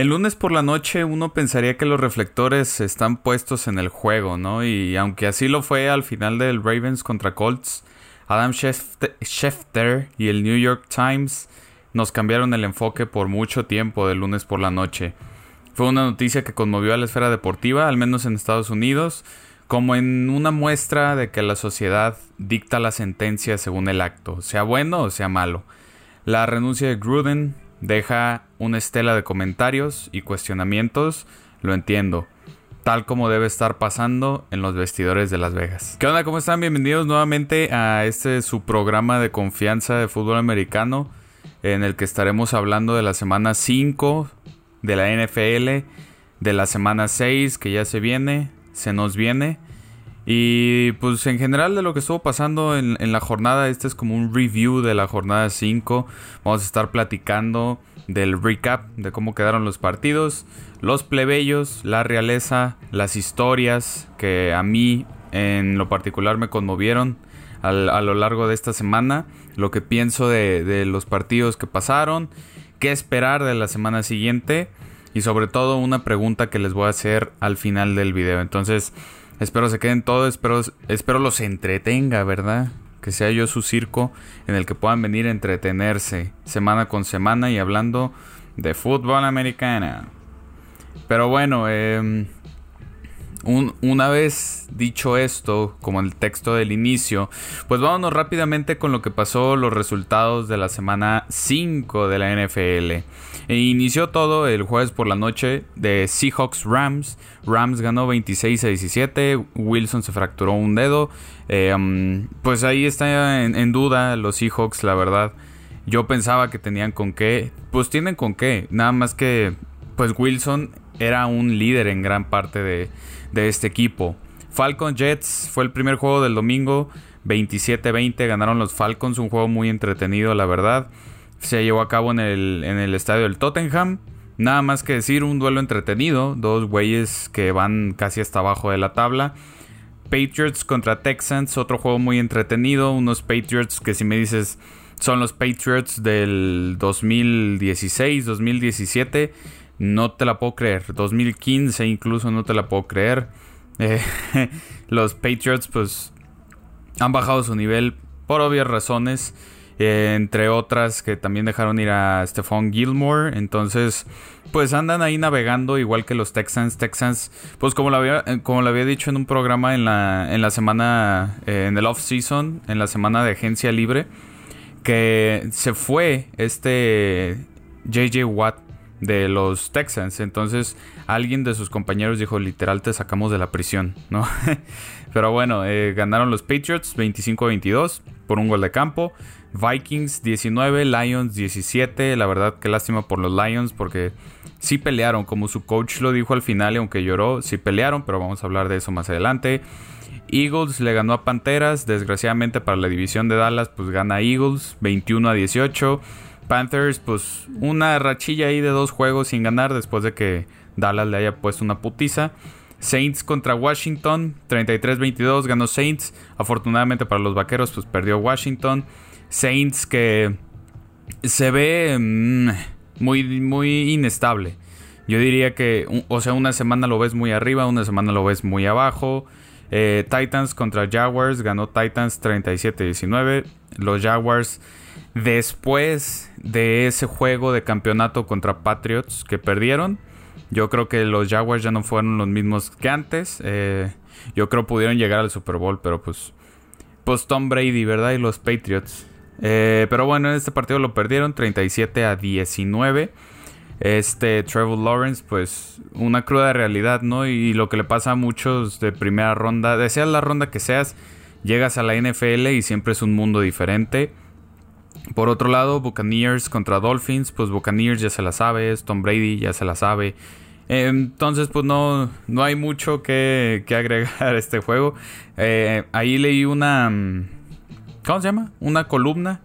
El lunes por la noche uno pensaría que los reflectores están puestos en el juego, ¿no? Y aunque así lo fue al final del Ravens contra Colts, Adam Schefter y el New York Times nos cambiaron el enfoque por mucho tiempo del lunes por la noche. Fue una noticia que conmovió a la esfera deportiva, al menos en Estados Unidos, como en una muestra de que la sociedad dicta la sentencia según el acto, sea bueno o sea malo. La renuncia de Gruden, deja una estela de comentarios y cuestionamientos, lo entiendo. Tal como debe estar pasando en los vestidores de Las Vegas. ¿Qué onda? ¿Cómo están? Bienvenidos nuevamente a este su programa de confianza de fútbol americano. En el que estaremos hablando de la semana 5 de la NFL. De la semana 6 que ya se viene. Se nos viene. Y pues en general de lo que estuvo pasando en, la jornada, este es como un review de la jornada 5. Vamos a estar platicando del recap de cómo quedaron los partidos, los plebeyos, la realeza, las historias que a mí en lo particular me conmovieron a lo largo de esta semana, lo que pienso de, de los partidos que pasaron, qué esperar de la semana siguiente y sobre todo una pregunta que les voy a hacer al final del video. Entonces... Espero se queden todos, espero, espero los entretenga, ¿verdad? Que sea yo su circo en el que puedan venir a entretenerse semana con semana y hablando de fútbol americano. Pero bueno, eh, una vez dicho esto, como el texto del inicio, pues vámonos rápidamente con lo que pasó, los resultados de la semana 5 de la NFL. E inició todo el jueves por la noche de Seahawks Rams. Rams ganó 26 a 17, Wilson se fracturó un dedo. Eh, um, pues ahí está en, en duda los Seahawks, la verdad. Yo pensaba que tenían con qué. Pues tienen con qué. Nada más que, pues Wilson era un líder en gran parte de de este equipo. Falcon Jets fue el primer juego del domingo. 27-20 ganaron los Falcons. Un juego muy entretenido, la verdad. Se llevó a cabo en el, en el estadio del Tottenham. Nada más que decir, un duelo entretenido. Dos güeyes que van casi hasta abajo de la tabla. Patriots contra Texans, otro juego muy entretenido. Unos Patriots que si me dices son los Patriots del 2016, 2017 no te la puedo creer. 2015 incluso no te la puedo creer. Eh, los Patriots pues han bajado su nivel por obvias razones. Eh, entre otras que también dejaron ir a Stephon Gilmore. Entonces, pues andan ahí navegando igual que los Texans. Texans, pues como lo había, eh, como lo había dicho en un programa en la, en la semana, en el off-season, en la semana de agencia libre, que se fue este JJ Watt de los Texans. Entonces alguien de sus compañeros dijo, literal, te sacamos de la prisión, ¿no? Pero bueno, eh, ganaron los Patriots 25-22 por un gol de campo. Vikings 19, Lions 17. La verdad, qué lástima por los Lions porque sí pelearon, como su coach lo dijo al final, y aunque lloró, sí pelearon, pero vamos a hablar de eso más adelante. Eagles le ganó a Panteras, desgraciadamente para la división de Dallas, pues gana Eagles 21 a 18. Panthers, pues una rachilla ahí de dos juegos sin ganar después de que Dallas le haya puesto una putiza. Saints contra Washington, 33-22 ganó Saints. Afortunadamente para los vaqueros, pues perdió Washington. Saints que se ve mm, muy, muy inestable. Yo diría que, o sea, una semana lo ves muy arriba, una semana lo ves muy abajo. Eh, Titans contra Jaguars, ganó Titans 37-19. Los Jaguars Después de ese juego de campeonato contra Patriots que perdieron, yo creo que los Jaguars ya no fueron los mismos que antes. Eh, yo creo pudieron llegar al Super Bowl, pero pues, pues Tom Brady, ¿verdad? Y los Patriots. Eh, pero bueno, en este partido lo perdieron 37 a 19. Este Trevor Lawrence, pues una cruda realidad, ¿no? Y lo que le pasa a muchos de primera ronda, deseas la ronda que seas, llegas a la NFL y siempre es un mundo diferente. Por otro lado, Buccaneers contra Dolphins, pues Buccaneers ya se la sabe, Tom Brady ya se la sabe. Entonces, pues no, no hay mucho que, agregar a este juego. Eh, ahí leí una... Mm, ¿Cómo se llama? Una columna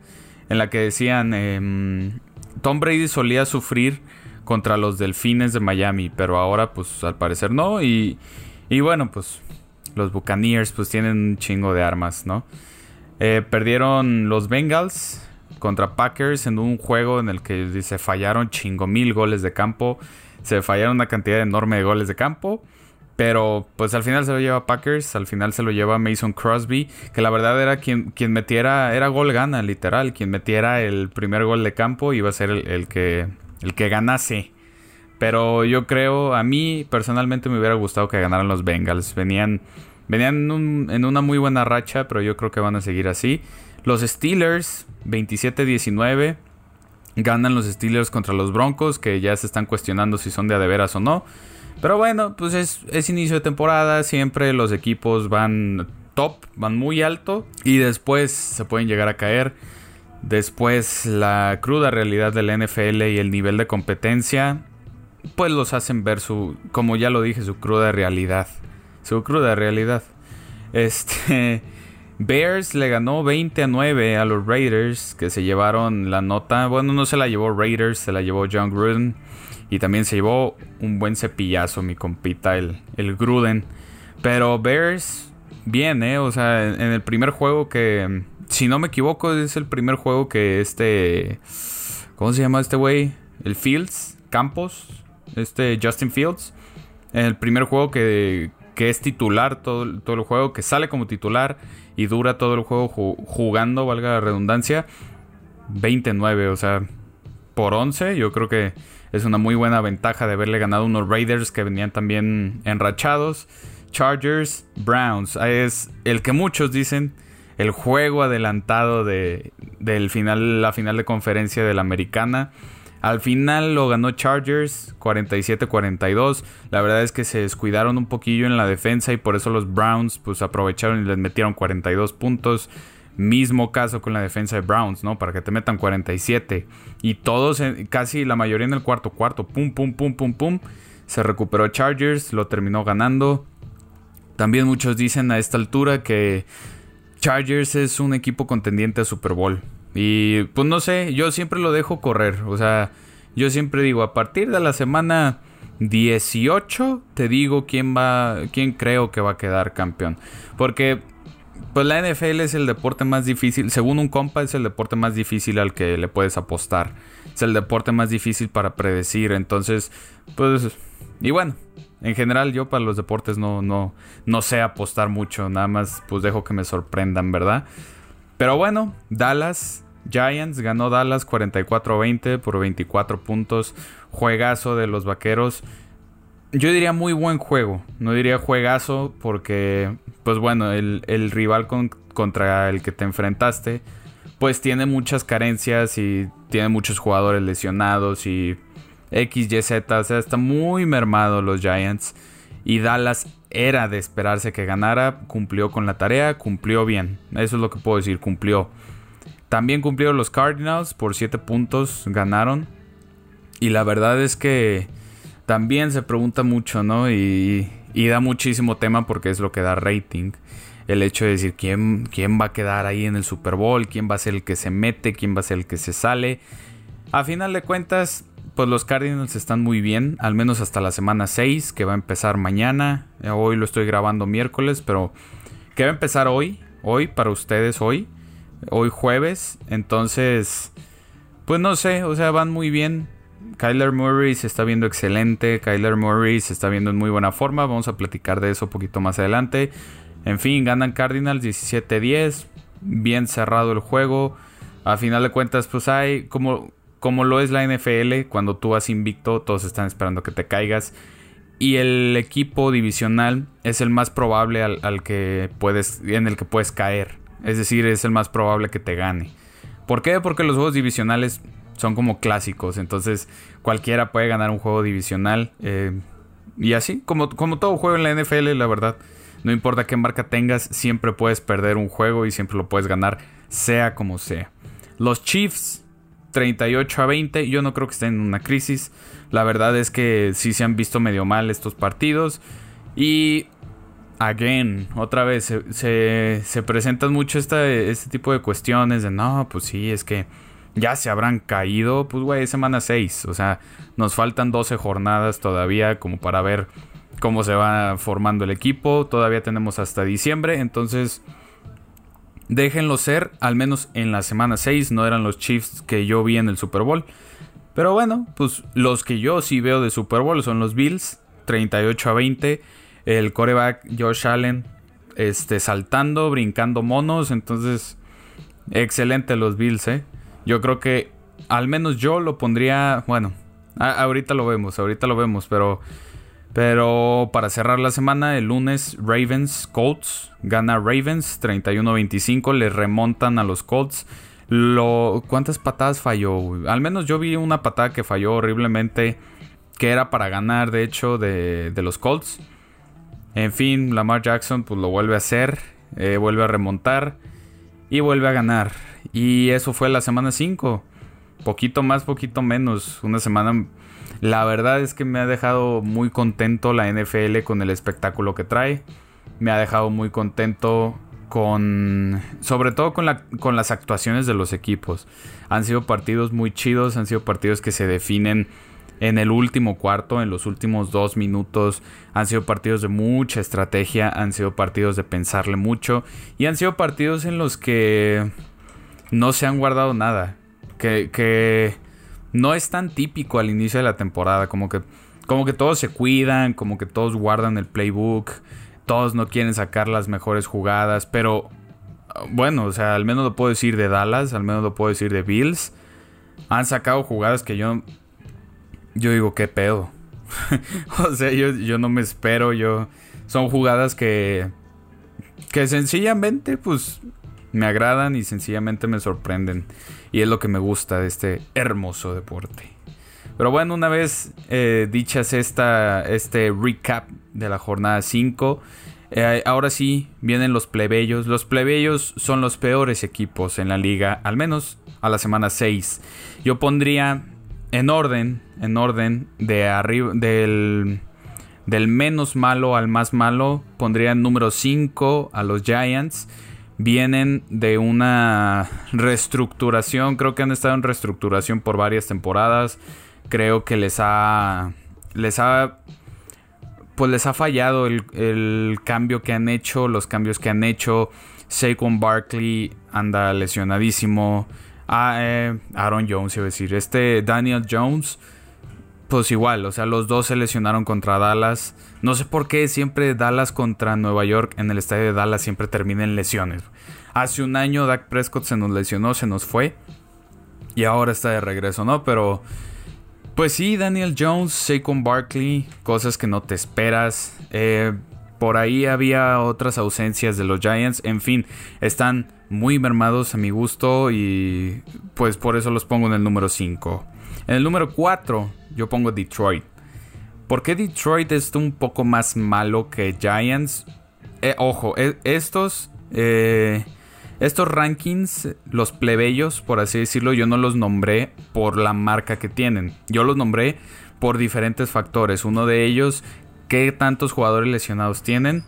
en la que decían... Em, Tom Brady solía sufrir contra los Delfines de Miami, pero ahora pues al parecer no. Y, y bueno, pues los Buccaneers pues tienen un chingo de armas, ¿no? Eh, perdieron los Bengals contra Packers en un juego en el que se fallaron chingo mil goles de campo. Se fallaron una cantidad enorme de goles de campo. Pero pues al final se lo lleva Packers, al final se lo lleva Mason Crosby, que la verdad era quien, quien metiera, era gol gana, literal, quien metiera el primer gol de campo iba a ser el, que, el que ganase. Pero yo creo, a mí personalmente me hubiera gustado que ganaran los Bengals. Venían, venían en, en una muy buena racha, pero yo creo que van a seguir así. Los Steelers, 27-19. Ganan los Steelers contra los Broncos, que ya se están cuestionando si son de adeveras o no. Pero bueno, pues es, inicio de temporada, siempre los equipos van top, van muy alto y después se pueden llegar a caer. Después la cruda realidad del NFL y el nivel de competencia, pues los hacen ver su, como ya lo dije, su cruda realidad. Su cruda realidad. Este, Bears le ganó 20 a 9 a los Raiders, que se llevaron la nota. Bueno, no se la llevó Raiders, se la llevó John Gruden. Y también se llevó un buen cepillazo, mi compita, el, el Gruden. Pero Bears, bien, ¿eh? O sea, en, el primer juego que, si no me equivoco, es el primer juego que este... ¿Cómo se llama este güey? El Fields, Campos, este Justin Fields. En el primer juego que, que es titular todo, todo el juego, que sale como titular y dura todo el juego jugando, valga la redundancia. 29, o sea, por 11, yo creo que es una muy buena ventaja de haberle ganado unos Raiders que venían también enrachados. Chargers, Browns. Es el que muchos dicen el juego adelantado de, del final, la final de conferencia de la americana. Al final lo ganó Chargers 47-42. La verdad es que se descuidaron un poquillo en la defensa y por eso los Browns pues aprovecharon y les metieron 42 puntos. Mismo caso con la defensa de Browns, ¿no? Para que te metan 47. Y todos, casi la mayoría en el cuarto cuarto, pum, pum, pum, pum, pum. Se recuperó Chargers, lo terminó ganando. También muchos dicen a esta altura que Chargers es un equipo contendiente a Super Bowl. Y pues no sé, yo siempre lo dejo correr. O sea, yo siempre digo, a partir de la semana 18 te digo quién va, quién creo que va a quedar campeón. Porque pues la NFL es el deporte más difícil, según un compa, es el deporte más difícil al que le puedes apostar. Es el deporte más difícil para predecir. Entonces, pues, y bueno, en general yo para los deportes no, no, no sé apostar mucho. Nada más, pues dejo que me sorprendan, ¿verdad? Pero bueno, Dallas Giants ganó Dallas 44-20 por 24 puntos. Juegazo de los vaqueros. Yo diría muy buen juego. No diría juegazo porque, pues bueno, el, rival contra el que te enfrentaste, pues tiene muchas carencias y tiene muchos jugadores lesionados y X, Y, Z. O sea, está muy mermado los Giants. Y Dallas era de esperarse que ganara. Cumplió con la tarea, cumplió bien. Eso es lo que puedo decir, cumplió. También cumplieron los Cardinals por 7 puntos, ganaron. Y la verdad es que también se pregunta mucho, ¿no? Y, da muchísimo tema porque es lo que da rating. El hecho de decir quién, quién va a quedar ahí en el Super Bowl, quién va a ser el que se mete, quién va a ser el que se sale. A final de cuentas, pues los Cardinals están muy bien, al menos hasta la semana 6, que va a empezar mañana. Hoy lo estoy grabando miércoles, pero que va a empezar hoy, hoy para ustedes, hoy, hoy jueves. Entonces, pues no sé, o sea, van muy bien. Kyler Murray se está viendo excelente. Kyler Murray se está viendo en muy buena forma. Vamos a platicar de eso un poquito más adelante. En fin, ganan Cardinals 17-10. Bien cerrado el juego. A final de cuentas, pues hay como, como lo es la NFL. Cuando tú vas invicto, todos están esperando que te caigas. Y el equipo divisional es el más probable al, que puedes, en el que puedes caer. Es decir, es el más probable que te gane. ¿Por qué? Porque los juegos divisionales son como clásicos. Entonces cualquiera puede ganar un juego divisional. Eh, y así, como, como todo juego en la NFL, la verdad. No importa qué marca tengas, siempre puedes perder un juego y siempre lo puedes ganar, sea como sea. Los Chiefs, 38 a 20. Yo no creo que estén en una crisis. La verdad es que sí se han visto medio mal estos partidos. Y again, otra vez, se, se, presentan mucho este tipo de cuestiones de no, pues sí, es que ya se habrán caído, pues güey, semana 6, o sea, nos faltan 12 jornadas todavía como para ver cómo se va formando el equipo, todavía tenemos hasta diciembre, entonces déjenlo ser, al menos en la semana 6, no eran los Chiefs que yo vi en el Super Bowl, Pero bueno, pues los que yo sí veo de Super Bowl son los Bills, 38 a 20. El coreback Josh Allen este, saltando, brincando monos. Entonces, excelente los Bills, ¿eh? Yo creo que al menos yo lo pondría, bueno, ahorita lo vemos, ahorita lo vemos, pero... Pero para cerrar la semana, el lunes Ravens Colts gana Ravens 31-25, le remontan a los Colts. Lo, ¿Cuántas patadas falló? Al menos yo vi una patada que falló horriblemente, que era para ganar, de hecho, de, de los Colts. En fin, Lamar Jackson pues lo vuelve a hacer, eh, vuelve a remontar y vuelve a ganar. Y eso fue la semana 5. Poquito más, poquito menos. Una semana... La verdad es que me ha dejado muy contento la NFL con el espectáculo que trae. Me ha dejado muy contento con sobre todo con, la, con las actuaciones de los equipos. Han sido partidos muy chidos, han sido partidos que se definen en el último cuarto, en los últimos dos minutos. Han sido partidos de mucha estrategia, han sido partidos de pensarle mucho y han sido partidos en los que no se han guardado nada. Que, que no es tan típico al inicio de la temporada, como que, como que todos se cuidan, como que todos guardan el playbook todos no quieren sacar las mejores jugadas, pero bueno, o sea, al menos lo puedo decir de Dallas, al menos lo puedo decir de Bills. Han sacado jugadas que yo yo digo, ¿qué pedo? o sea, yo, yo no me espero, yo son jugadas que que sencillamente pues me agradan y sencillamente me sorprenden y es lo que me gusta de este hermoso deporte. Pero bueno, una vez eh, dichas esta, este recap de la jornada 5, eh, ahora sí vienen los plebeyos. Los plebeyos son los peores equipos en la liga, al menos a la semana 6. Yo pondría en orden, en orden de arriba, del, del menos malo al más malo, pondría en número 5 a los Giants vienen de una reestructuración, creo que han estado en reestructuración por varias temporadas creo que les ha. Les ha. Pues les ha fallado el, cambio que han hecho, los cambios que han hecho. Saquon Barkley anda lesionadísimo. Ah, eh, Aaron Jones, iba a decir. Este Daniel Jones, pues igual, o sea, los dos se lesionaron contra Dallas. No sé por qué siempre Dallas contra Nueva York en el estadio de Dallas siempre termina en lesiones. Hace un año Dak Prescott se nos lesionó, se nos fue. Y ahora está de regreso, ¿no? Pero pues sí, Daniel Jones, Saquon Barkley, cosas que no te esperas. Eh, por ahí había otras ausencias de los Giants. En fin, están muy mermados a mi gusto y pues por eso los pongo en el número 5. En el número 4 yo pongo Detroit. ¿Por qué Detroit es un poco más malo que Giants? Eh, ojo, e, estos... Eh, estos rankings, los plebeyos, por así decirlo, yo no los nombré por la marca que tienen. Yo los nombré por diferentes factores. Uno de ellos, qué tantos jugadores lesionados tienen.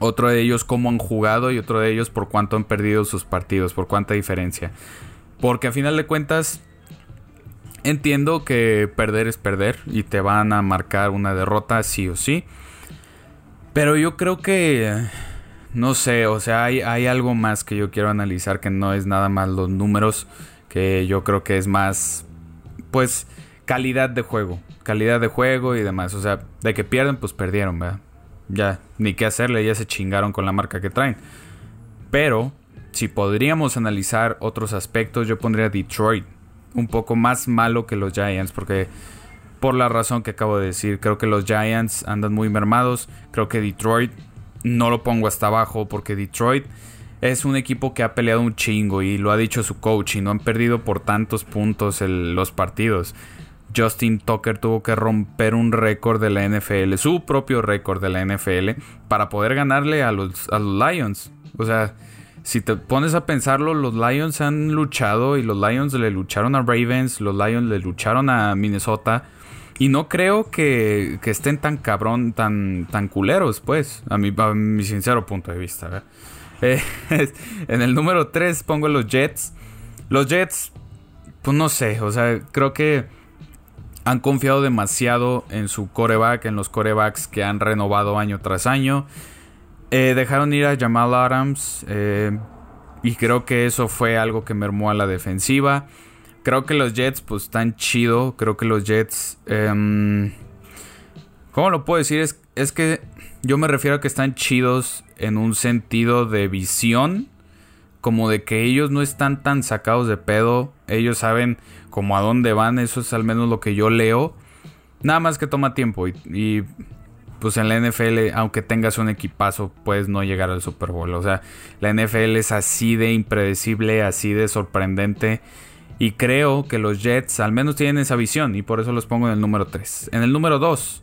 Otro de ellos, cómo han jugado. Y otro de ellos, por cuánto han perdido sus partidos, por cuánta diferencia. Porque a final de cuentas, entiendo que perder es perder y te van a marcar una derrota sí o sí. Pero yo creo que no sé, o sea, hay, hay algo más que yo quiero analizar que no es nada más los números, que yo creo que es más, pues, calidad de juego, calidad de juego y demás. O sea, de que pierden, pues perdieron, ¿verdad? Ya, ni qué hacerle, ya se chingaron con la marca que traen. Pero, si podríamos analizar otros aspectos, yo pondría Detroit un poco más malo que los Giants, porque por la razón que acabo de decir, creo que los Giants andan muy mermados, creo que Detroit no lo pongo hasta abajo porque Detroit es un equipo que ha peleado un chingo y lo ha dicho su coach y no han perdido por tantos puntos los partidos. Justin Tucker tuvo que romper un récord de la NFL, su propio récord de la NFL, para poder ganarle a los, a los Lions. O sea, si te pones a pensarlo, los Lions han luchado y los Lions le lucharon a Ravens, los Lions le lucharon a Minnesota. Y no creo que, estén tan cabrón, tan, tan culeros, pues, a mi, mi sincero punto de vista. Eh, en el número 3 pongo los Jets. Los Jets, pues no sé, o sea, creo que han confiado demasiado en su coreback, en los corebacks que han renovado año tras año. Eh, dejaron ir a Jamal Adams eh, y creo que eso fue algo que mermó a la defensiva. Creo que los Jets, pues, están chido. Creo que los Jets. Em, ¿Cómo lo puedo decir? Es, es que yo me refiero a que están chidos en un sentido de visión. Como de que ellos no están tan sacados de pedo. Ellos saben como a dónde van. Eso es al menos lo que yo leo. Nada más que toma tiempo. y pues en la NFL, aunque tengas un equipazo, puedes no llegar al Super Bowl. O sea, la NFL es así de impredecible, así de sorprendente. Y creo que los Jets al menos tienen esa visión y por eso los pongo en el número 3. En el número 2,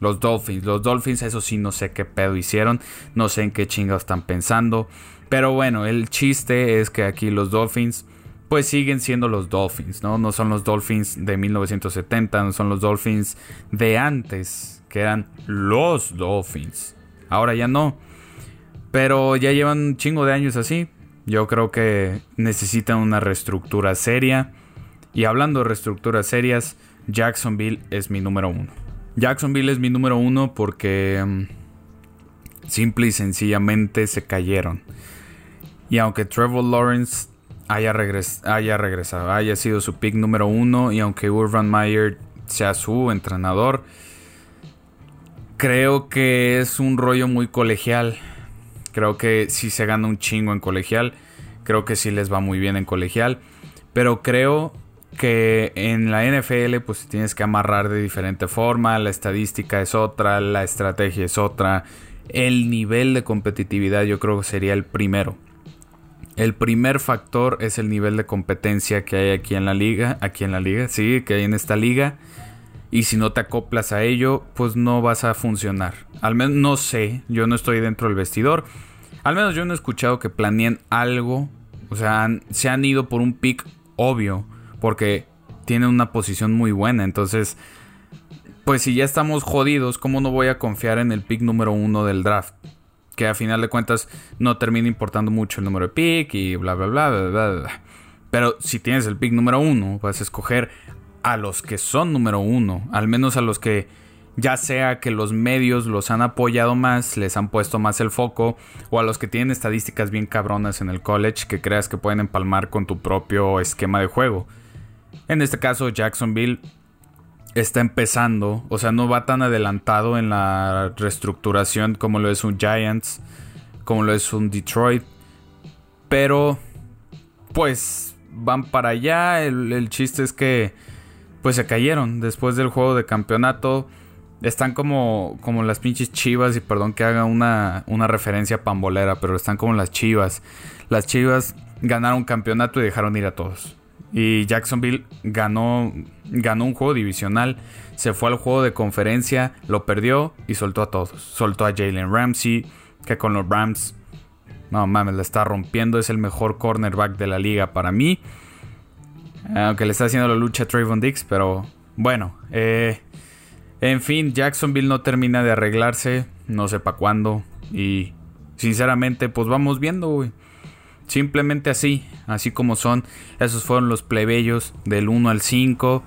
los Dolphins. Los Dolphins, eso sí, no sé qué pedo hicieron, no sé en qué chingados están pensando. Pero bueno, el chiste es que aquí los Dolphins pues siguen siendo los Dolphins, ¿no? No son los Dolphins de 1970, no son los Dolphins de antes que eran los Dolphins. Ahora ya no. Pero ya llevan un chingo de años así. Yo creo que necesitan una reestructura seria. Y hablando de reestructuras serias, Jacksonville es mi número uno. Jacksonville es mi número uno porque mm, simple y sencillamente se cayeron. Y aunque Trevor Lawrence haya, haya regresado, haya sido su pick número uno, y aunque Urban Meyer sea su entrenador, Creo que es un rollo muy colegial. Creo que si se gana un chingo en colegial. Creo que sí les va muy bien en colegial. Pero creo que en la NFL pues tienes que amarrar de diferente forma. La estadística es otra, la estrategia es otra. El nivel de competitividad yo creo que sería el primero. El primer factor es el nivel de competencia que hay aquí en la liga. Aquí en la liga, sí, que hay en esta liga y si no te acoplas a ello, pues no vas a funcionar. Al menos no sé, yo no estoy dentro del vestidor. Al menos yo no he escuchado que planeen algo. O sea, se han ido por un pick obvio, porque tienen una posición muy buena. Entonces, pues si ya estamos jodidos, ¿cómo no voy a confiar en el pick número uno del draft? Que a final de cuentas no termina importando mucho el número de pick y bla, bla, bla, bla, bla. bla. Pero si tienes el pick número uno, vas a escoger a los que son número uno, al menos a los que ya sea que los medios los han apoyado más, les han puesto más el foco, o a los que tienen estadísticas bien cabronas en el college que creas que pueden empalmar con tu propio esquema de juego. En este caso, Jacksonville está empezando, o sea, no va tan adelantado en la reestructuración como lo es un Giants, como lo es un Detroit, pero pues van para allá, el, el chiste es que pues se cayeron después del juego de campeonato. Están como, como las pinches chivas, y perdón que haga una, una referencia pambolera, pero están como las chivas. Las chivas ganaron campeonato y dejaron ir a todos. Y Jacksonville ganó, ganó un juego divisional, se fue al juego de conferencia, lo perdió y soltó a todos. Soltó a Jalen Ramsey, que con los Rams, no mames, la está rompiendo, es el mejor cornerback de la liga para mí. Aunque le está haciendo la lucha a Trayvon Dix, pero bueno. Eh, en fin, Jacksonville no termina de arreglarse, no sé para cuándo. Y sinceramente, pues vamos viendo, güey. Simplemente así, así como son. Esos fueron los plebeyos del 1 al 5.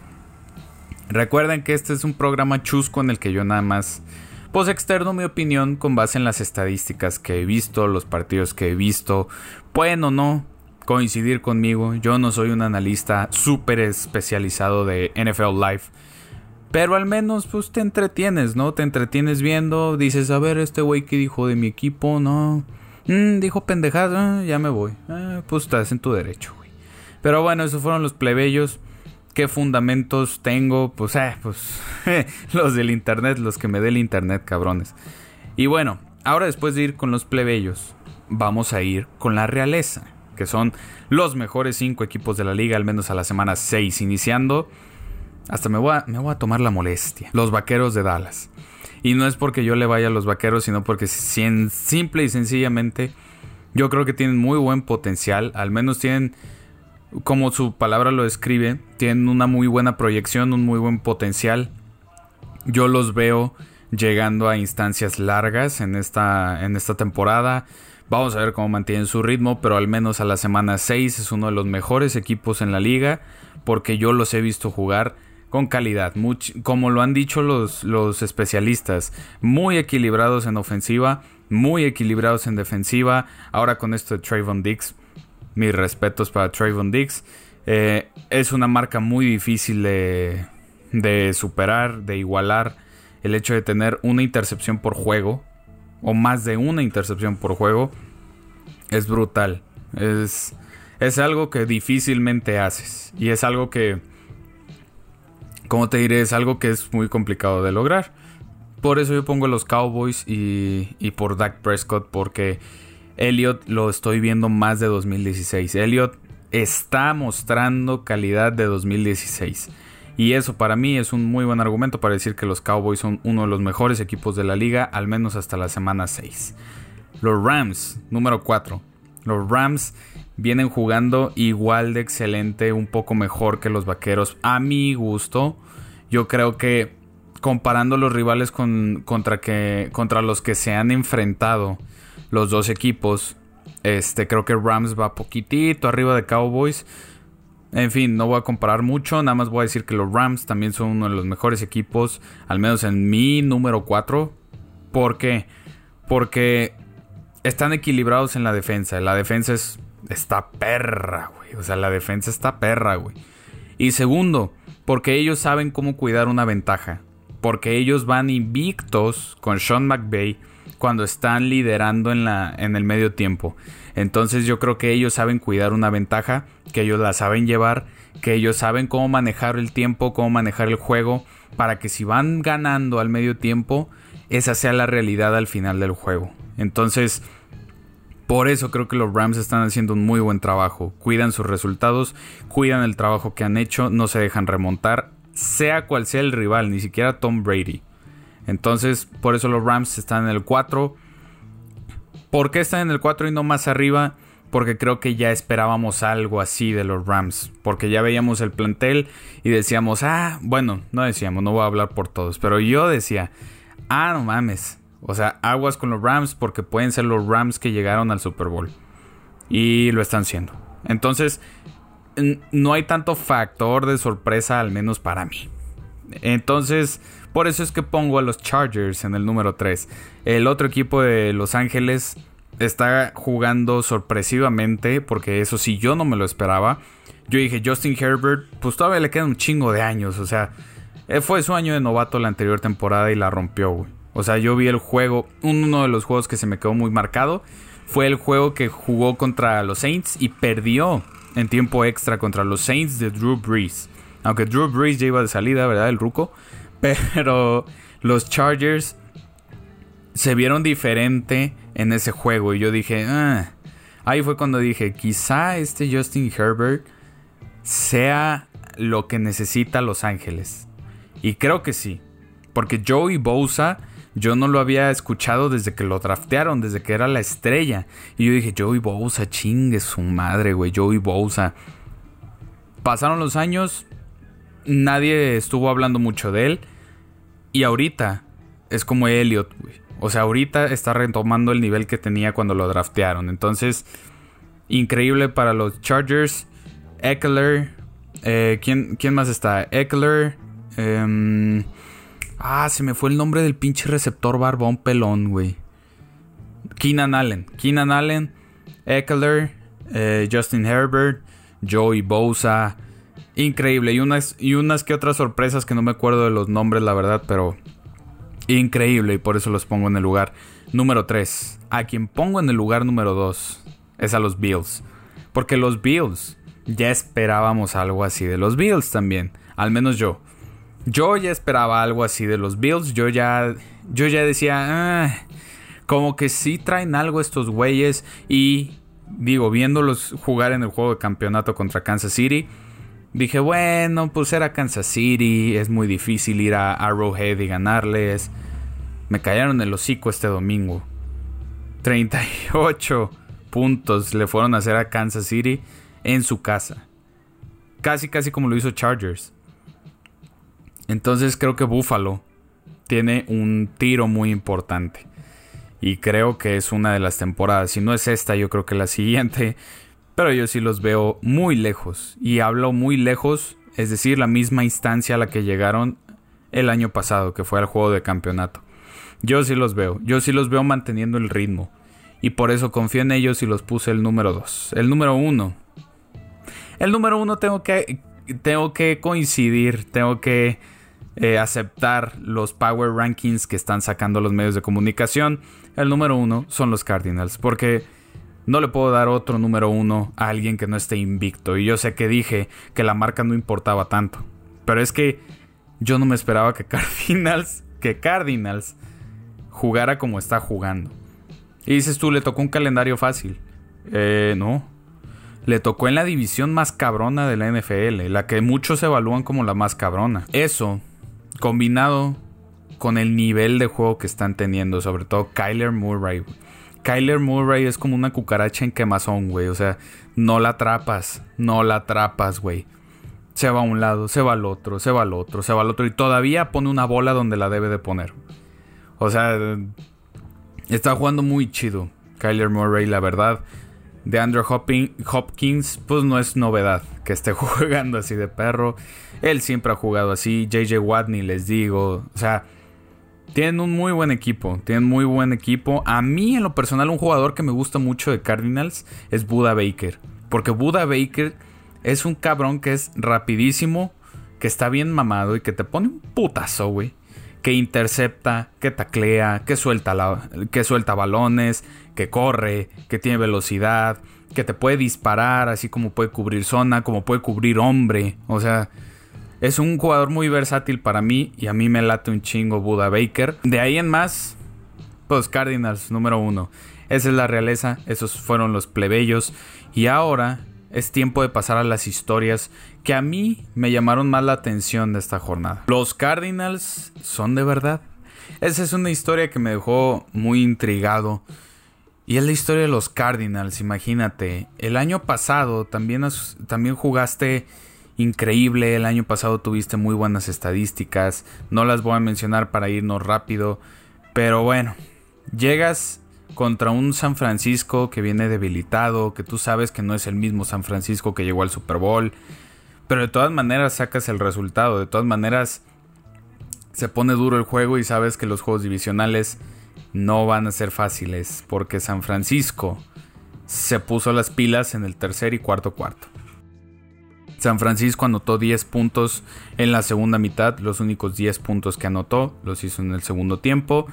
Recuerden que este es un programa chusco en el que yo nada más pues externo mi opinión con base en las estadísticas que he visto, los partidos que he visto. Pueden o no coincidir conmigo. Yo no soy un analista súper especializado de NFL Live. Pero al menos pues te entretienes, ¿no? Te entretienes viendo, dices, a ver, este güey que dijo de mi equipo, no. Mm, dijo pendejada, ya me voy. Ah, pues estás en tu derecho, güey. Pero bueno, esos fueron los plebeyos. ¿Qué fundamentos tengo? Pues, eh, pues los del internet, los que me dé el internet, cabrones. Y bueno, ahora después de ir con los plebeyos, vamos a ir con la realeza que son los mejores cinco equipos de la liga, al menos a la semana 6 iniciando. Hasta me voy, a, me voy a tomar la molestia. Los vaqueros de Dallas. Y no es porque yo le vaya a los vaqueros, sino porque simple y sencillamente yo creo que tienen muy buen potencial. Al menos tienen, como su palabra lo describe, tienen una muy buena proyección, un muy buen potencial. Yo los veo llegando a instancias largas en esta, en esta temporada. Vamos a ver cómo mantienen su ritmo, pero al menos a la semana 6 es uno de los mejores equipos en la liga, porque yo los he visto jugar con calidad, como lo han dicho los, los especialistas, muy equilibrados en ofensiva, muy equilibrados en defensiva. Ahora con esto de Trayvon Dix, mis respetos para Trayvon Dix. Eh, es una marca muy difícil de, de superar, de igualar. El hecho de tener una intercepción por juego, o más de una intercepción por juego, es brutal. Es, es algo que difícilmente haces. Y es algo que, como te diré, es algo que es muy complicado de lograr. Por eso yo pongo los Cowboys y, y por Dak Prescott, porque Elliot lo estoy viendo más de 2016. Elliot está mostrando calidad de 2016. Y eso para mí es un muy buen argumento para decir que los Cowboys son uno de los mejores equipos de la liga, al menos hasta la semana 6. Los Rams, número 4. Los Rams vienen jugando igual de excelente, un poco mejor que los Vaqueros, a mi gusto. Yo creo que comparando los rivales con, contra, que, contra los que se han enfrentado los dos equipos, este, creo que Rams va poquitito arriba de Cowboys. En fin, no voy a comparar mucho, nada más voy a decir que los Rams también son uno de los mejores equipos, al menos en mi número 4. ¿Por qué? Porque están equilibrados en la defensa. La defensa es, está perra, güey. O sea, la defensa está perra, güey. Y segundo, porque ellos saben cómo cuidar una ventaja. Porque ellos van invictos con Sean McVay cuando están liderando en, la, en el medio tiempo. Entonces yo creo que ellos saben cuidar una ventaja, que ellos la saben llevar, que ellos saben cómo manejar el tiempo, cómo manejar el juego, para que si van ganando al medio tiempo, esa sea la realidad al final del juego. Entonces, por eso creo que los Rams están haciendo un muy buen trabajo. Cuidan sus resultados, cuidan el trabajo que han hecho, no se dejan remontar, sea cual sea el rival, ni siquiera Tom Brady. Entonces, por eso los Rams están en el 4. ¿Por qué están en el 4 y no más arriba? Porque creo que ya esperábamos algo así de los Rams. Porque ya veíamos el plantel y decíamos, ah, bueno, no decíamos, no voy a hablar por todos. Pero yo decía, ah, no mames. O sea, aguas con los Rams porque pueden ser los Rams que llegaron al Super Bowl. Y lo están siendo. Entonces, no hay tanto factor de sorpresa, al menos para mí. Entonces, por eso es que pongo a los Chargers en el número 3. El otro equipo de Los Ángeles está jugando sorpresivamente, porque eso sí, yo no me lo esperaba. Yo dije, Justin Herbert, pues todavía le queda un chingo de años, o sea, eh, fue su año de novato la anterior temporada y la rompió, güey. O sea, yo vi el juego, uno de los juegos que se me quedó muy marcado fue el juego que jugó contra los Saints y perdió en tiempo extra contra los Saints de Drew Brees. Aunque Drew Brees ya iba de salida, ¿verdad? El ruco. Pero los Chargers se vieron diferente en ese juego. Y yo dije, ah". ahí fue cuando dije, quizá este Justin Herbert sea lo que necesita Los Ángeles. Y creo que sí. Porque Joey Bosa, yo no lo había escuchado desde que lo draftearon, desde que era la estrella. Y yo dije, Joey Bosa, chingue su madre, güey, Joey Bosa. Pasaron los años, nadie estuvo hablando mucho de él. Y ahorita es como Elliot, güey. O sea, ahorita está retomando el nivel que tenía cuando lo draftearon. Entonces, increíble para los Chargers. Eckler. Eh, ¿quién, ¿quién, más está? Eckler. Em, ah, se me fue el nombre del pinche receptor barbón pelón, güey. Keenan Allen. Keenan Allen. Eckler. Eh, Justin Herbert. Joey Bosa. Increíble. Y unas, y unas que otras sorpresas que no me acuerdo de los nombres, la verdad, pero increíble y por eso los pongo en el lugar número 3. A quien pongo en el lugar número 2 es a los Bills. Porque los Bills ya esperábamos algo así de los Bills también. Al menos yo. Yo ya esperaba algo así de los Bills. Yo ya, yo ya decía, ah, como que sí traen algo estos güeyes. Y digo, viéndolos jugar en el juego de campeonato contra Kansas City Dije, bueno, pues era Kansas City, es muy difícil ir a Arrowhead y ganarles. Me callaron el hocico este domingo. 38 puntos le fueron a hacer a Kansas City en su casa. Casi, casi como lo hizo Chargers. Entonces creo que Buffalo tiene un tiro muy importante. Y creo que es una de las temporadas. Si no es esta, yo creo que la siguiente pero yo sí los veo muy lejos. Y hablo muy lejos, es decir, la misma instancia a la que llegaron el año pasado, que fue el juego de campeonato. Yo sí los veo, yo sí los veo manteniendo el ritmo. Y por eso confío en ellos y los puse el número 2. El número 1. El número uno tengo que, tengo que coincidir, tengo que eh, aceptar los power rankings que están sacando los medios de comunicación. El número uno son los Cardinals, porque no le puedo dar otro número uno a alguien que no esté invicto. Y yo sé que dije que la marca no importaba tanto, pero es que yo no me esperaba que Cardinals, que Cardinals jugara como está jugando. Y dices tú, le tocó un calendario fácil. Eh, no. Le tocó en la división más cabrona de la NFL, la que muchos evalúan como la más cabrona. Eso, combinado con el nivel de juego que están teniendo, sobre todo Kyler Murray. Kyler Murray es como una cucaracha en quemazón, güey. O sea, no la atrapas, no la atrapas, güey. Se va a un lado, se va al otro, se va al otro, se va al otro. Y todavía pone una bola donde la debe de poner. O sea, está jugando muy chido. Kyler Murray, la verdad. De Andrew Hopkins, pues no es novedad que esté jugando así de perro. Él siempre ha jugado así. JJ Watney, les digo. O sea, tienen un muy buen equipo. Tienen muy buen equipo. A mí, en lo personal, un jugador que me gusta mucho de Cardinals es Buda Baker. Porque Buda Baker es un cabrón que es rapidísimo, que está bien mamado y que te pone un putazo, güey que intercepta, que taclea, que suelta, la, que suelta balones, que corre, que tiene velocidad, que te puede disparar, así como puede cubrir zona, como puede cubrir hombre. O sea, es un jugador muy versátil para mí y a mí me late un chingo Buda Baker. De ahí en más, pues Cardinals número uno. Esa es la realeza, esos fueron los plebeyos. Y ahora es tiempo de pasar a las historias que a mí me llamaron más la atención de esta jornada. Los Cardinals son de verdad. Esa es una historia que me dejó muy intrigado. Y es la historia de los Cardinals, imagínate. El año pasado también, también jugaste increíble. El año pasado tuviste muy buenas estadísticas. No las voy a mencionar para irnos rápido. Pero bueno, llegas contra un San Francisco que viene debilitado, que tú sabes que no es el mismo San Francisco que llegó al Super Bowl, pero de todas maneras sacas el resultado, de todas maneras se pone duro el juego y sabes que los juegos divisionales no van a ser fáciles, porque San Francisco se puso las pilas en el tercer y cuarto cuarto. San Francisco anotó 10 puntos en la segunda mitad, los únicos 10 puntos que anotó los hizo en el segundo tiempo.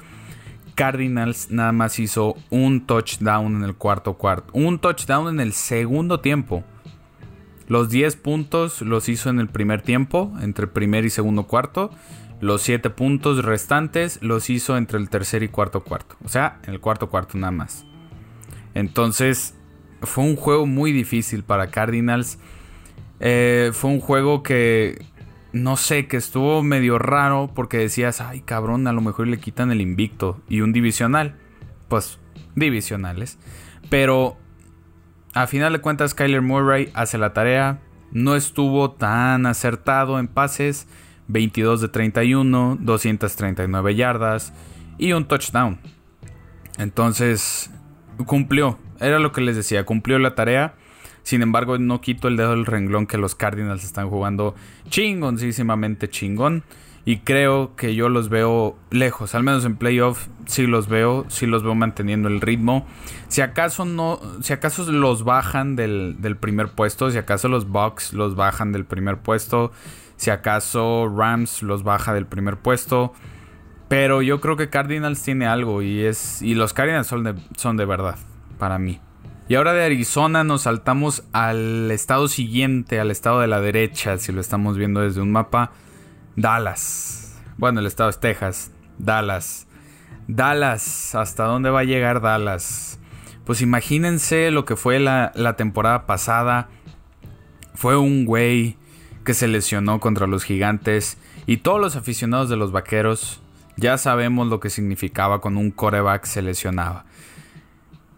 Cardinals nada más hizo un touchdown en el cuarto cuarto. Un touchdown en el segundo tiempo. Los 10 puntos los hizo en el primer tiempo, entre primer y segundo cuarto. Los 7 puntos restantes los hizo entre el tercer y cuarto cuarto. O sea, en el cuarto cuarto nada más. Entonces, fue un juego muy difícil para Cardinals. Eh, fue un juego que no sé, que estuvo medio raro porque decías, ay cabrón, a lo mejor le quitan el invicto y un divisional. Pues divisionales. Pero a final de cuentas, Kyler Murray hace la tarea. No estuvo tan acertado en pases. 22 de 31, 239 yardas y un touchdown. Entonces, cumplió. Era lo que les decía, cumplió la tarea. Sin embargo, no quito el dedo del renglón que los Cardinals están jugando chingoncísimamente chingón. Y creo que yo los veo lejos, al menos en playoff sí los veo, sí los veo manteniendo el ritmo. Si acaso no, si acaso los bajan del, del primer puesto, si acaso los Bucks los bajan del primer puesto, si acaso Rams los baja del primer puesto. Pero yo creo que Cardinals tiene algo y es y los Cardinals son de, son de verdad para mí. Y ahora de Arizona nos saltamos al estado siguiente, al estado de la derecha, si lo estamos viendo desde un mapa. Dallas. Bueno, el estado es Texas. Dallas. Dallas. ¿Hasta dónde va a llegar Dallas? Pues imagínense lo que fue la, la temporada pasada. Fue un güey que se lesionó contra los gigantes. Y todos los aficionados de los vaqueros ya sabemos lo que significaba cuando un coreback se lesionaba.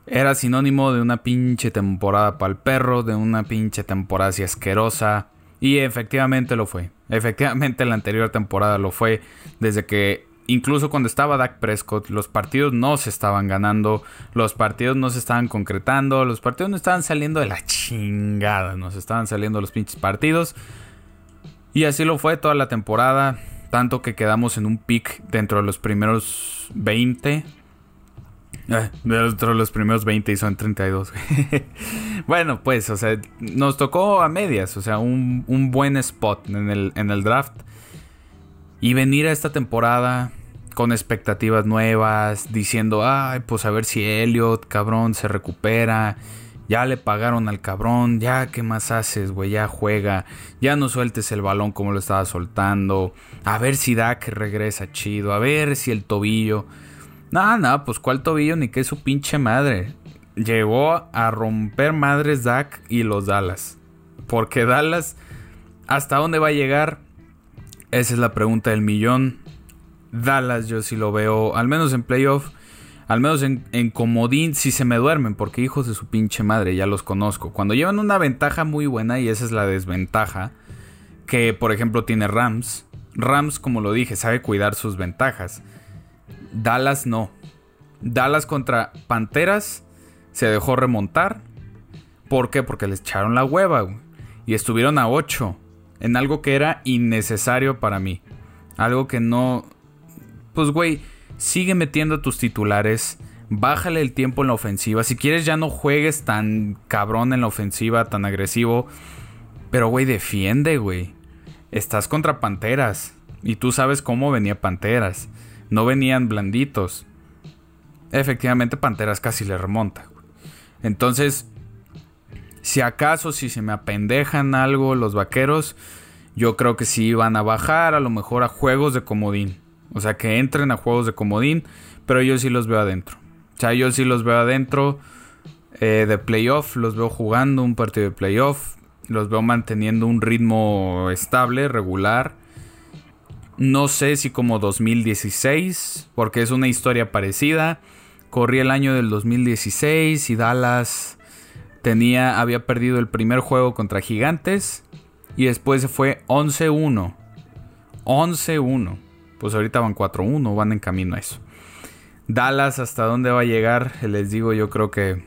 Era sinónimo de una pinche temporada para el perro, de una pinche temporada así asquerosa. Y efectivamente lo fue. Efectivamente la anterior temporada lo fue. Desde que incluso cuando estaba Dak Prescott, los partidos no se estaban ganando, los partidos no se estaban concretando, los partidos no estaban saliendo de la chingada, nos estaban saliendo los pinches partidos. Y así lo fue toda la temporada, tanto que quedamos en un pick dentro de los primeros 20 Eh, los primeros 20 y son 32. bueno, pues, o sea, nos tocó a medias, o sea, un, un buen spot en el, en el draft. Y venir a esta temporada con expectativas nuevas, diciendo, ay, pues a ver si Elliot, cabrón, se recupera. Ya le pagaron al cabrón, ya qué más haces, güey, ya juega, ya no sueltes el balón como lo estaba soltando, a ver si Dak regresa chido, a ver si el tobillo. Nada, nada, pues cuál tobillo ni qué su pinche madre. Llegó a romper madres Dak y los Dallas. Porque Dallas, ¿hasta dónde va a llegar? Esa es la pregunta del millón. Dallas yo sí lo veo, al menos en playoff, al menos en, comodín, si se me duermen, porque hijos de su pinche madre, ya los conozco. Cuando llevan una ventaja muy buena, y esa es la desventaja, que por ejemplo tiene Rams. Rams, como lo dije, sabe cuidar sus ventajas. Dallas no. Dallas contra Panteras se dejó remontar. ¿Por qué? Porque les echaron la hueva, Y estuvieron a 8. En algo que era innecesario para mí. Algo que no, pues güey, sigue metiendo tus titulares, bájale el tiempo en la ofensiva. Si quieres ya no juegues tan cabrón en la ofensiva, tan agresivo. Pero güey, defiende, güey. Estás contra Panteras. Y tú sabes cómo venía Panteras. No venían blanditos. Efectivamente, Panteras casi le remonta. Entonces, si acaso, si se me apendejan algo los vaqueros, yo creo que sí van a bajar a lo mejor a juegos de comodín. O sea, que entren a juegos de comodín, pero yo sí los veo adentro. O sea, yo sí los veo adentro eh, de playoff, los veo jugando un partido de playoff, los veo manteniendo un ritmo estable, regular. No sé si como 2016, porque es una historia parecida. Corrí el año del 2016 y Dallas tenía, había perdido el primer juego contra Gigantes y después se fue 11-1. 11-1 pues ahorita van 4-1, van en camino a eso. Dallas, ¿hasta dónde va a llegar? Les digo, yo creo que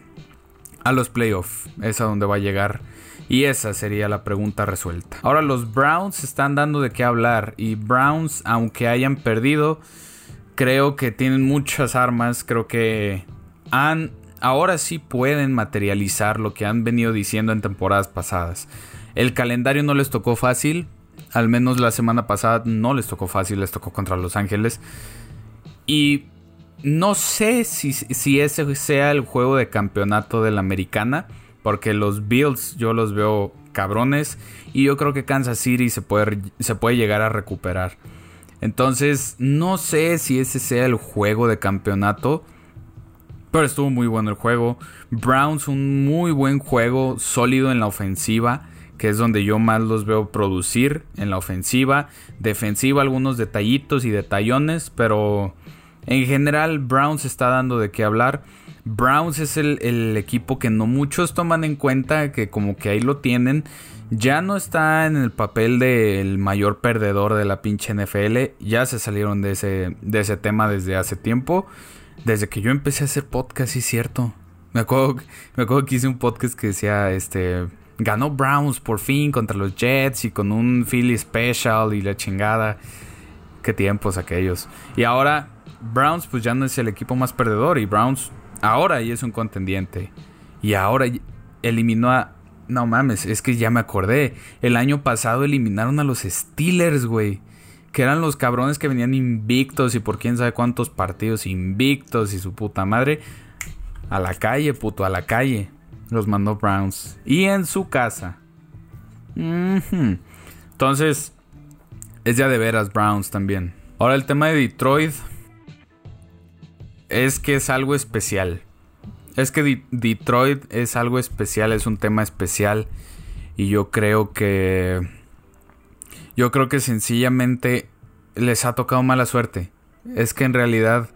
a los playoffs es a donde va a llegar. Y esa sería la pregunta resuelta. Ahora los Browns están dando de qué hablar. Y Browns, aunque hayan perdido, creo que tienen muchas armas. Creo que han... Ahora sí pueden materializar lo que han venido diciendo en temporadas pasadas. El calendario no les tocó fácil, al menos la semana pasada no les tocó fácil, les tocó contra Los Ángeles. Y no sé si, si ese sea el juego de campeonato de la americana. Porque los Bills yo los veo cabrones. Y yo creo que Kansas City se puede, se puede llegar a recuperar. Entonces, no sé si ese sea el juego de campeonato. Pero estuvo muy bueno el juego. Browns, un muy buen juego, sólido en la ofensiva que es donde yo más los veo producir en la ofensiva. Defensiva, algunos detallitos y detallones, pero en general Browns está dando de qué hablar. Browns es el, equipo que no muchos toman en cuenta, que como que ahí lo tienen. Ya no está en el papel del mayor perdedor de la pinche NFL. Ya se salieron de ese, de ese tema desde hace tiempo. Desde que yo empecé a hacer podcast, sí es cierto. Me acuerdo, me acuerdo que hice un podcast que decía, este, ganó Browns por fin contra los Jets y con un Philly Special y la chingada. Qué tiempos aquellos. Y ahora Browns pues ya no es el equipo más perdedor y Browns ahora ya es un contendiente. Y ahora eliminó a... No mames, es que ya me acordé. El año pasado eliminaron a los Steelers, güey. Que eran los cabrones que venían invictos y por quién sabe cuántos partidos invictos y su puta madre. A la calle, puto, a la calle. Los mandó Browns. Y en su casa. Entonces, es ya de veras Browns también. Ahora el tema de Detroit es que es algo especial. Es que Detroit es algo especial, es un tema especial. Y yo creo que... Yo creo que sencillamente les ha tocado mala suerte. Es que en realidad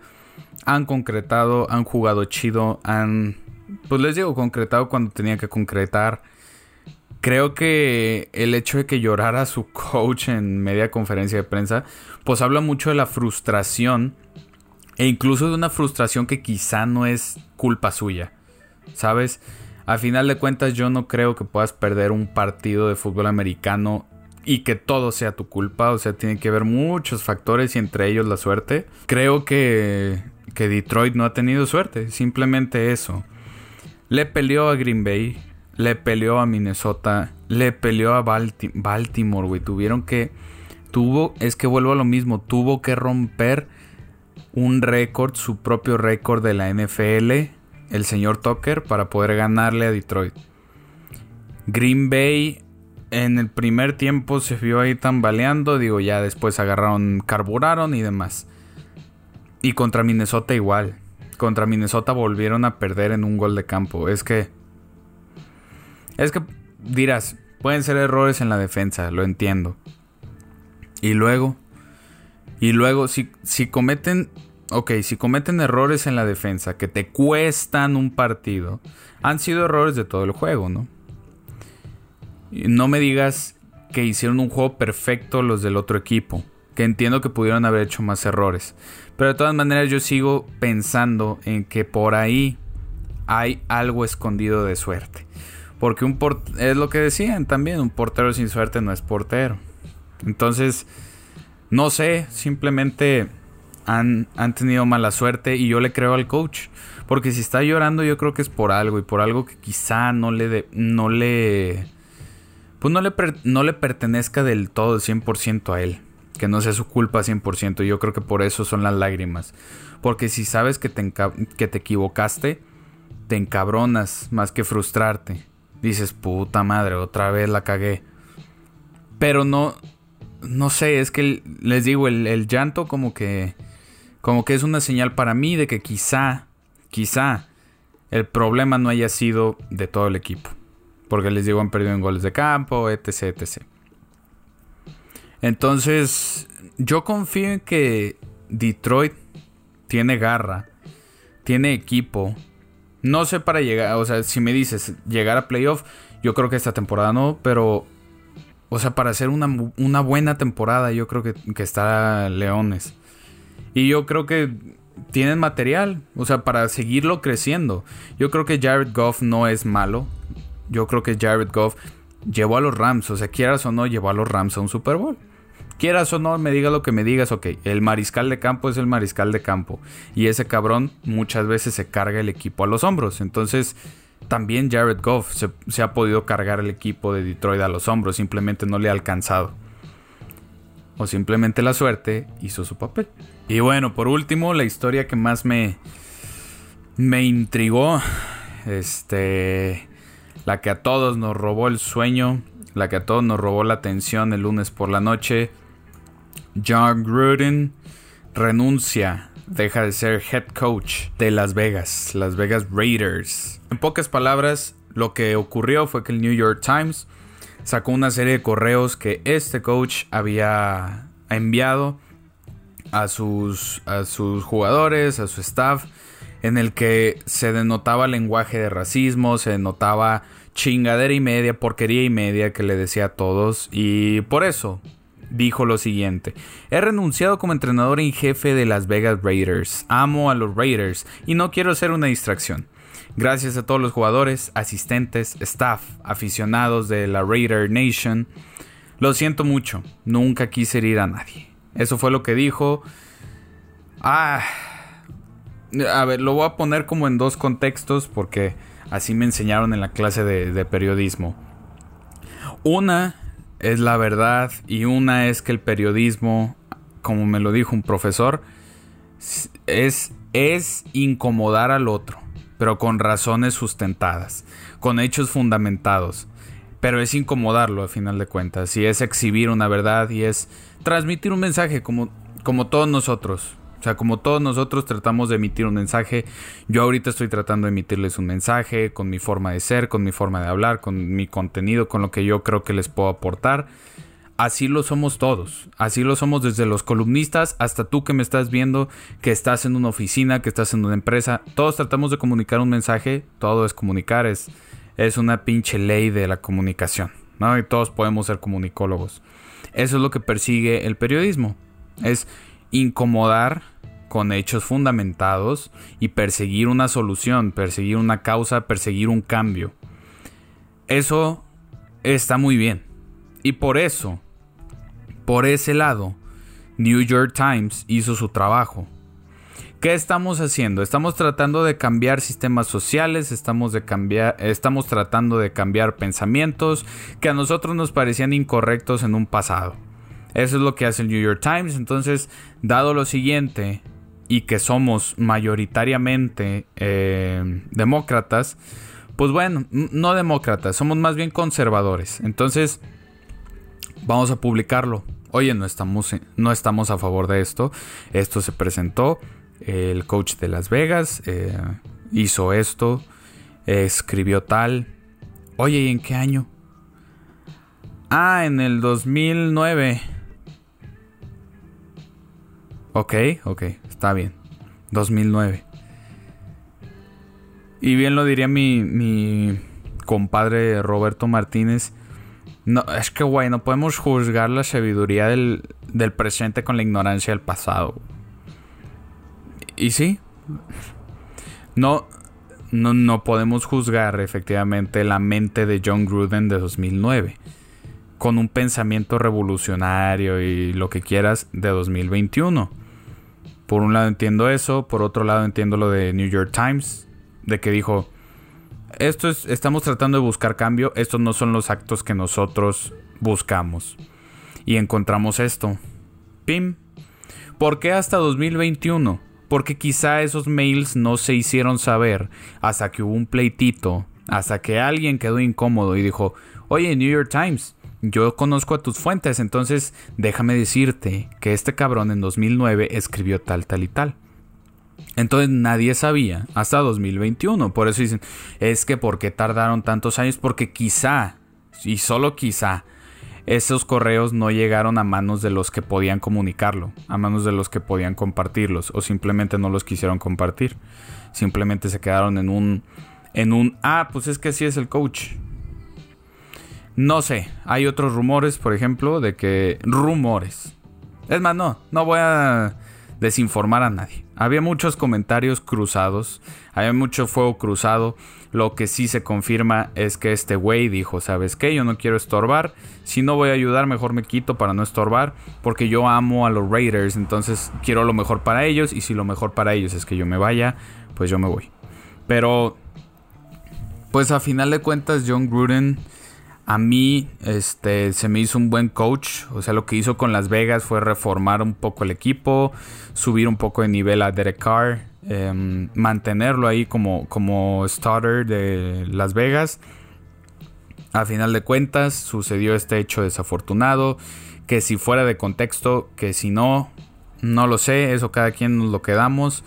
han concretado, han jugado chido, han pues les digo, concretado cuando tenía que concretar. Creo que el hecho de que llorara su coach en media conferencia de prensa, pues habla mucho de la frustración e incluso de una frustración que quizá no es culpa suya. ¿Sabes? A final de cuentas yo no creo que puedas perder un partido de fútbol americano y que todo sea tu culpa. O sea, tiene que haber muchos factores y entre ellos la suerte. Creo que que Detroit no ha tenido suerte, simplemente eso. Le peleó a Green Bay, le peleó a Minnesota, le peleó a Baltimore, güey. Tuvieron que, tuvo, es que vuelvo a lo mismo, tuvo que romper un récord, su propio récord de la NFL, el señor Tucker, para poder ganarle a Detroit. Green Bay en el primer tiempo se vio ahí tambaleando, digo, ya después agarraron, carburaron y demás. Y contra Minnesota igual. Contra Minnesota volvieron a perder en un gol de campo. Es que... Es que dirás, pueden ser errores en la defensa, lo entiendo. Y luego... Y luego, si, si cometen... Ok, si cometen errores en la defensa que te cuestan un partido, han sido errores de todo el juego, ¿no? No me digas que hicieron un juego perfecto los del otro equipo, que entiendo que pudieron haber hecho más errores. Pero de todas maneras yo sigo pensando en que por ahí hay algo escondido de suerte. Porque un es lo que decían también, un portero sin suerte no es portero. Entonces, no sé, simplemente han, han, tenido mala suerte y yo le creo al coach. Porque si está llorando yo creo que es por algo y por algo que quizá no le... no le pues no le, no le pertenezca del todo, 100% a él que no sea su culpa 100%. Yo creo que por eso son las lágrimas. Porque si sabes que te, que te equivocaste, te encabronas más que frustrarte. Dices, puta madre, otra vez la cagué. Pero no, no sé, es que les digo, el, el llanto como que, como que es una señal para mí de que quizá, quizá el problema no haya sido de todo el equipo. Porque les digo, han perdido en goles de campo, etc, etc. Entonces, yo confío en que Detroit tiene garra, tiene equipo. No sé para llegar, o sea, si me dices llegar a playoff, yo creo que esta temporada no, pero, o sea, para hacer una, buena temporada, yo creo que, que está Leones. Y yo creo que tienen material, o sea, para seguirlo creciendo. Yo creo que Jared Goff no es malo. Yo creo que Jared Goff llevó a los Rams, o sea, quieras o no, llevó a los Rams a un Super Bowl quieras o no, me digas lo que me digas, ok, el mariscal de campo es el mariscal de campo. Y ese cabrón muchas veces se carga el equipo a los hombros. Entonces, también Jared Goff se, ha podido cargar el equipo de Detroit a los hombros, simplemente no le ha alcanzado. O simplemente la suerte hizo su papel. Y bueno, por último, la historia que más me, me intrigó, este, la que a todos nos robó el sueño, la que a todos nos robó la atención el lunes por la noche, John Gruden renuncia, deja de ser head coach de Las Vegas, Las Vegas Raiders. En pocas palabras, lo que ocurrió fue que el New York Times sacó una serie de correos que este coach había enviado a sus, a sus jugadores, a su staff, en el que se denotaba lenguaje de racismo, se denotaba chingadera y media, porquería y media que le decía a todos, y por eso dijo lo siguiente: He renunciado como entrenador en jefe de Las Vegas Raiders. Amo a los Raiders y no quiero ser una distracción. Gracias a todos los jugadores, asistentes, staff, aficionados de la Raider Nation. Lo siento mucho, nunca quise ir a nadie. Eso fue lo que dijo. Ah. A ver, lo voy a poner como en dos contextos porque así me enseñaron en la clase de, de periodismo. Una es la verdad y una es que el periodismo, como me lo dijo un profesor, es, es incomodar al otro, pero con razones sustentadas, con hechos fundamentados. Pero es incomodarlo a final de cuentas, y es exhibir una verdad y es transmitir un mensaje como, como todos nosotros. O sea, como todos nosotros tratamos de emitir un mensaje, yo ahorita estoy tratando de emitirles un mensaje con mi forma de ser, con mi forma de hablar, con mi contenido, con lo que yo creo que les puedo aportar. Así lo somos todos, así lo somos desde los columnistas hasta tú que me estás viendo, que estás en una oficina, que estás en una empresa. Todos tratamos de comunicar un mensaje, todo es comunicar, es, es una pinche ley de la comunicación, ¿no? Y todos podemos ser comunicólogos. Eso es lo que persigue el periodismo, es incomodar con hechos fundamentados y perseguir una solución, perseguir una causa, perseguir un cambio. Eso está muy bien. Y por eso, por ese lado, New York Times hizo su trabajo. ¿Qué estamos haciendo? Estamos tratando de cambiar sistemas sociales, estamos, de cambiar, estamos tratando de cambiar pensamientos que a nosotros nos parecían incorrectos en un pasado. Eso es lo que hace el New York Times. Entonces, dado lo siguiente, y que somos mayoritariamente eh, demócratas, pues bueno, no demócratas, somos más bien conservadores. Entonces, vamos a publicarlo. Oye, no estamos, no estamos a favor de esto. Esto se presentó el coach de Las Vegas eh, hizo esto, escribió tal. Oye, ¿y en qué año? Ah, en el 2009. Ok, ok, está bien. 2009. Y bien lo diría mi, mi compadre Roberto Martínez. No, es que, güey, no podemos juzgar la sabiduría del, del presente con la ignorancia del pasado. Y sí, no, no, no podemos juzgar efectivamente la mente de John Gruden de 2009 con un pensamiento revolucionario y lo que quieras de 2021. Por un lado entiendo eso, por otro lado entiendo lo de New York Times, de que dijo, esto es, estamos tratando de buscar cambio, estos no son los actos que nosotros buscamos. Y encontramos esto. Pim. ¿Por qué hasta 2021? Porque quizá esos mails no se hicieron saber hasta que hubo un pleitito, hasta que alguien quedó incómodo y dijo, oye, New York Times, yo conozco a tus fuentes, entonces déjame decirte que este cabrón en 2009 escribió tal, tal y tal. Entonces nadie sabía hasta 2021. Por eso dicen, es que ¿por qué tardaron tantos años? Porque quizá, y solo quizá, esos correos no llegaron a manos de los que podían comunicarlo, a manos de los que podían compartirlos, o simplemente no los quisieron compartir. Simplemente se quedaron en un. en un. Ah, pues es que así es el coach. No sé, hay otros rumores, por ejemplo, de que. rumores. Es más, no, no voy a desinformar a nadie. Había muchos comentarios cruzados, había mucho fuego cruzado. Lo que sí se confirma es que este güey dijo, ¿sabes qué? Yo no quiero estorbar. Si no voy a ayudar, mejor me quito para no estorbar. Porque yo amo a los Raiders, entonces quiero lo mejor para ellos. Y si lo mejor para ellos es que yo me vaya, pues yo me voy. Pero, pues a final de cuentas, John Gruden a mí este, se me hizo un buen coach. O sea, lo que hizo con Las Vegas fue reformar un poco el equipo, subir un poco de nivel a Derek Carr, em, mantenerlo ahí como, como starter de Las Vegas. A final de cuentas, sucedió este hecho desafortunado. Que si fuera de contexto, que si no, no lo sé. Eso cada quien nos lo quedamos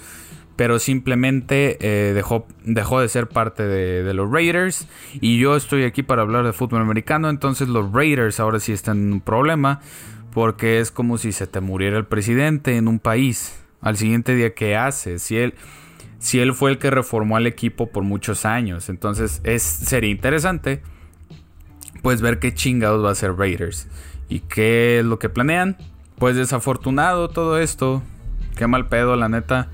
pero simplemente eh, dejó, dejó de ser parte de, los Raiders. Y yo estoy aquí para hablar de fútbol americano, entonces los Raiders ahora sí están en un problema, porque es como si se te muriera el presidente en un país. Al siguiente día, ¿qué hace? Si él, si él fue el que reformó al equipo por muchos años, entonces es, sería interesante pues ver qué chingados va a hacer Raiders y qué es lo que planean. Pues desafortunado todo esto. Qué mal pedo, la neta.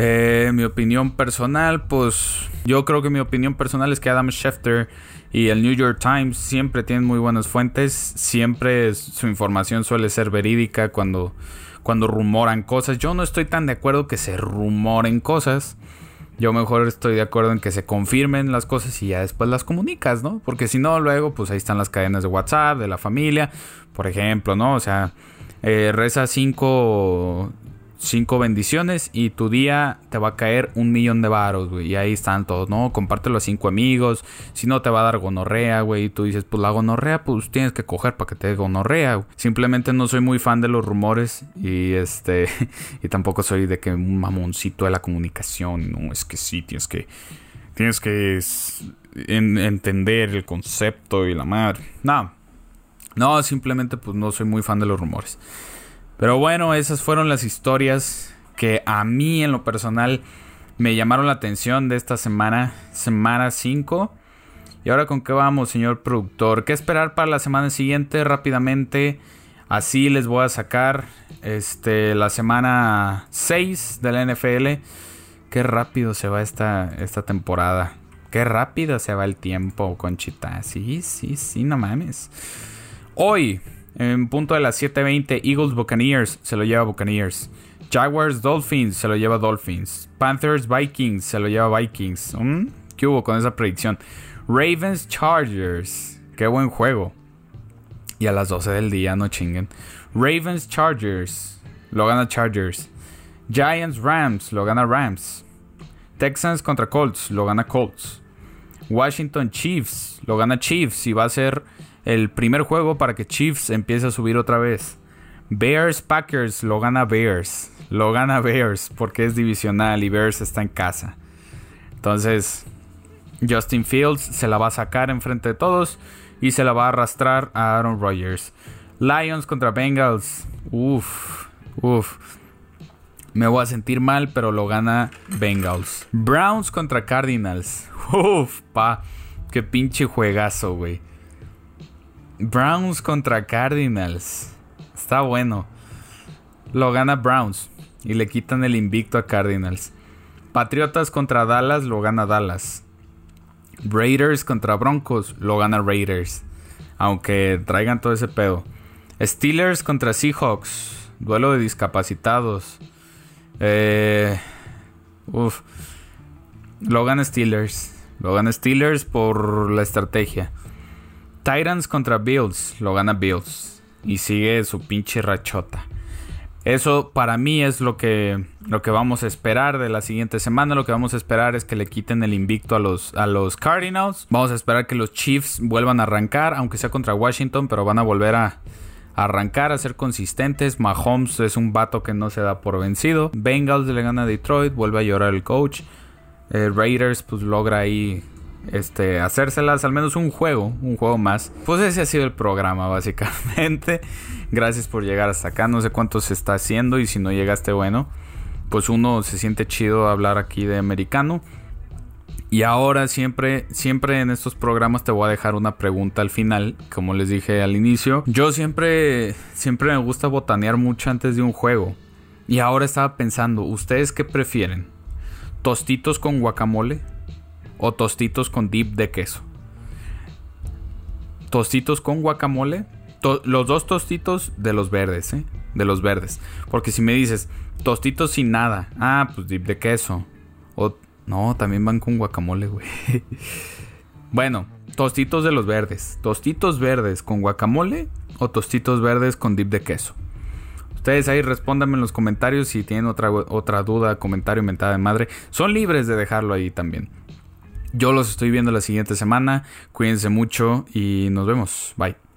Eh, mi opinión personal, pues yo creo que mi opinión personal es que Adam Schefter y el New York Times siempre tienen muy buenas fuentes, siempre su información suele ser verídica cuando, cuando rumoran cosas. Yo no estoy tan de acuerdo que se rumoren cosas. Yo mejor estoy de acuerdo en que se confirmen las cosas y ya después las comunicas, ¿no? Porque si no, luego, pues ahí están las cadenas de WhatsApp, de la familia, por ejemplo, ¿no? O sea, eh, reza cinco cinco bendiciones y tu día te va a caer un millón de varos, güey. Y ahí están todos, ¿no? Compártelo a cinco amigos. Si no, te va a dar gonorrea, güey. Y tú dices, pues la gonorrea, pues tienes que coger para que te dé gonorrea. Simplemente no soy muy fan de los rumores. Y este. y tampoco soy de que un mamoncito de la comunicación. No, es que sí, tienes que. Tienes que entender el concepto y la madre. No. No, simplemente pues no soy muy fan de los rumores. Pero bueno, esas fueron las historias que a mí en lo personal me llamaron la atención de esta semana, semana 5. Y ahora con qué vamos, señor productor? ¿Qué esperar para la semana siguiente rápidamente? Así les voy a sacar este la semana 6 de la NFL. Qué rápido se va esta, esta temporada. Qué rápido se va el tiempo, Conchita. Sí, sí, sí, no mames. Hoy en punto de las 7:20, Eagles Buccaneers se lo lleva Buccaneers. Jaguars Dolphins se lo lleva Dolphins. Panthers Vikings se lo lleva Vikings. ¿Mm? ¿Qué hubo con esa predicción? Ravens Chargers. Qué buen juego. Y a las 12 del día, no chinguen. Ravens Chargers. Lo gana Chargers. Giants Rams. Lo gana Rams. Texans contra Colts. Lo gana Colts. Washington Chiefs. Lo gana Chiefs. Y va a ser el primer juego para que Chiefs empiece a subir otra vez. Bears Packers. Lo gana Bears. Lo gana Bears porque es divisional y Bears está en casa. Entonces, Justin Fields se la va a sacar enfrente de todos y se la va a arrastrar a Aaron Rodgers. Lions contra Bengals. Uf, uf. Me voy a sentir mal, pero lo gana Bengals. Browns contra Cardinals. Uf, pa. Qué pinche juegazo, güey. Browns contra Cardinals. Está bueno. Lo gana Browns. Y le quitan el invicto a Cardinals. Patriotas contra Dallas. Lo gana Dallas. Raiders contra Broncos. Lo gana Raiders. Aunque traigan todo ese pedo. Steelers contra Seahawks. Duelo de discapacitados. Eh, uf. Lo gana Steelers. Lo gana Steelers por la estrategia. Titans contra Bills. Lo gana Bills. Y sigue su pinche rachota. Eso para mí es lo que, lo que vamos a esperar de la siguiente semana. Lo que vamos a esperar es que le quiten el invicto a los, a los Cardinals. Vamos a esperar que los Chiefs vuelvan a arrancar, aunque sea contra Washington, pero van a volver a, arrancar, a ser consistentes. Mahomes es un vato que no se da por vencido. Bengals le gana a Detroit, vuelve a llorar el coach. Eh, Raiders pues logra ahí este, hacérselas, al menos un juego, un juego más. Pues ese ha sido el programa, básicamente. Gracias por llegar hasta acá. No sé cuánto se está haciendo y si no llegaste, bueno, pues uno se siente chido hablar aquí de americano. Y ahora siempre, siempre en estos programas te voy a dejar una pregunta al final, como les dije al inicio. Yo siempre, siempre me gusta botanear mucho antes de un juego. Y ahora estaba pensando, ¿ustedes qué prefieren? ¿Tostitos con guacamole? O tostitos con dip de queso. Tostitos con guacamole. los dos tostitos de los verdes, ¿eh? De los verdes. Porque si me dices tostitos sin nada, ah, pues dip de queso. O no, también van con guacamole, güey. bueno, tostitos de los verdes. Tostitos verdes con guacamole o tostitos verdes con dip de queso. Ustedes ahí respóndanme en los comentarios si tienen otra, otra duda, comentario, mentada de madre. Son libres de dejarlo ahí también. Yo los estoy viendo la siguiente semana. Cuídense mucho y nos vemos. Bye.